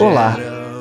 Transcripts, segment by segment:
Olá,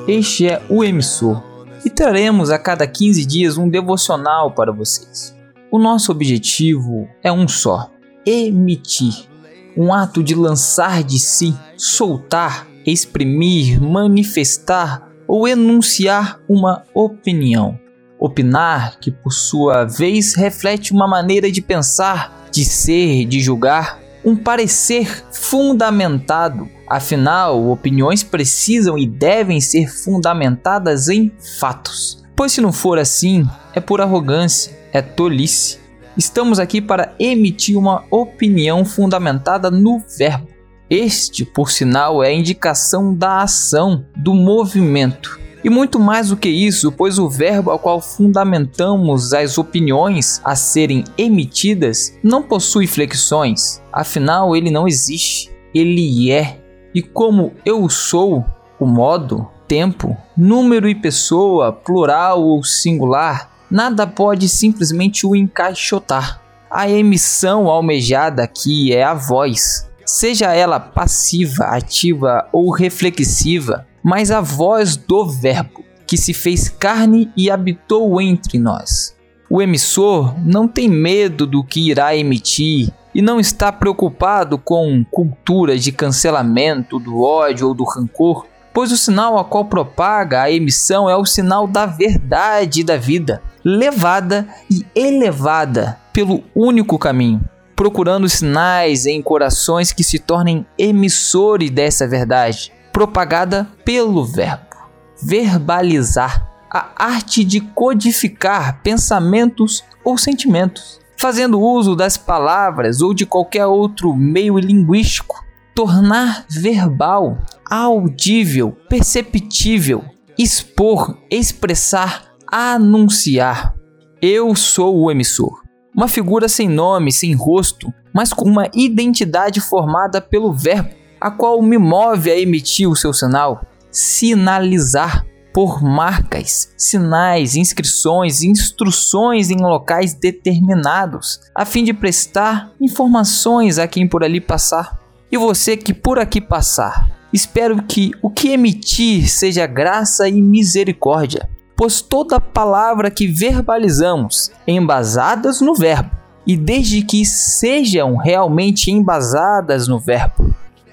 este é o Emissor e traremos a cada 15 dias um devocional para vocês. O nosso objetivo é um só: emitir um ato de lançar de si, soltar, exprimir, manifestar ou enunciar uma opinião. Opinar, que por sua vez reflete uma maneira de pensar, de ser, de julgar, um parecer fundamentado. Afinal, opiniões precisam e devem ser fundamentadas em fatos. Pois se não for assim, é por arrogância, é tolice. Estamos aqui para emitir uma opinião fundamentada no verbo. Este, por sinal, é a indicação da ação, do movimento. E muito mais do que isso, pois o verbo ao qual fundamentamos as opiniões a serem emitidas não possui flexões, afinal ele não existe, ele é. E como eu sou, o modo, tempo, número e pessoa, plural ou singular, nada pode simplesmente o encaixotar. A emissão almejada aqui é a voz, seja ela passiva, ativa ou reflexiva, mas a voz do Verbo, que se fez carne e habitou entre nós. O emissor não tem medo do que irá emitir e não está preocupado com cultura de cancelamento, do ódio ou do rancor, pois o sinal a qual propaga a emissão é o sinal da verdade e da vida, levada e elevada pelo único caminho, procurando sinais em corações que se tornem emissores dessa verdade, propagada pelo verbo. Verbalizar a arte de codificar pensamentos ou sentimentos, fazendo uso das palavras ou de qualquer outro meio linguístico, tornar verbal, audível, perceptível, expor, expressar anunciar. Eu sou o emissor. Uma figura sem nome, sem rosto, mas com uma identidade formada pelo verbo, a qual me move a emitir o seu sinal, sinalizar por marcas, sinais, inscrições, instruções em locais determinados, a fim de prestar informações a quem por ali passar. E você que por aqui passar, espero que o que emitir seja graça e misericórdia pois toda palavra que verbalizamos embasadas no verbo, e desde que sejam realmente embasadas no verbo,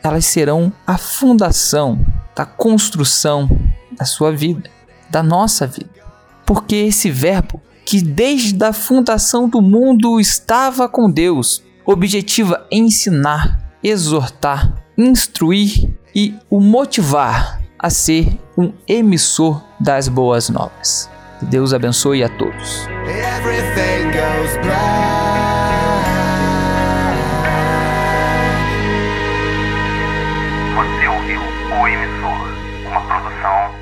elas serão a fundação da construção da sua vida, da nossa vida. Porque esse verbo, que desde a fundação do mundo estava com Deus, objetiva ensinar, exortar, instruir e o motivar a ser um emissor das boas novas. Deus abençoe a todos. O Emissor, uma produção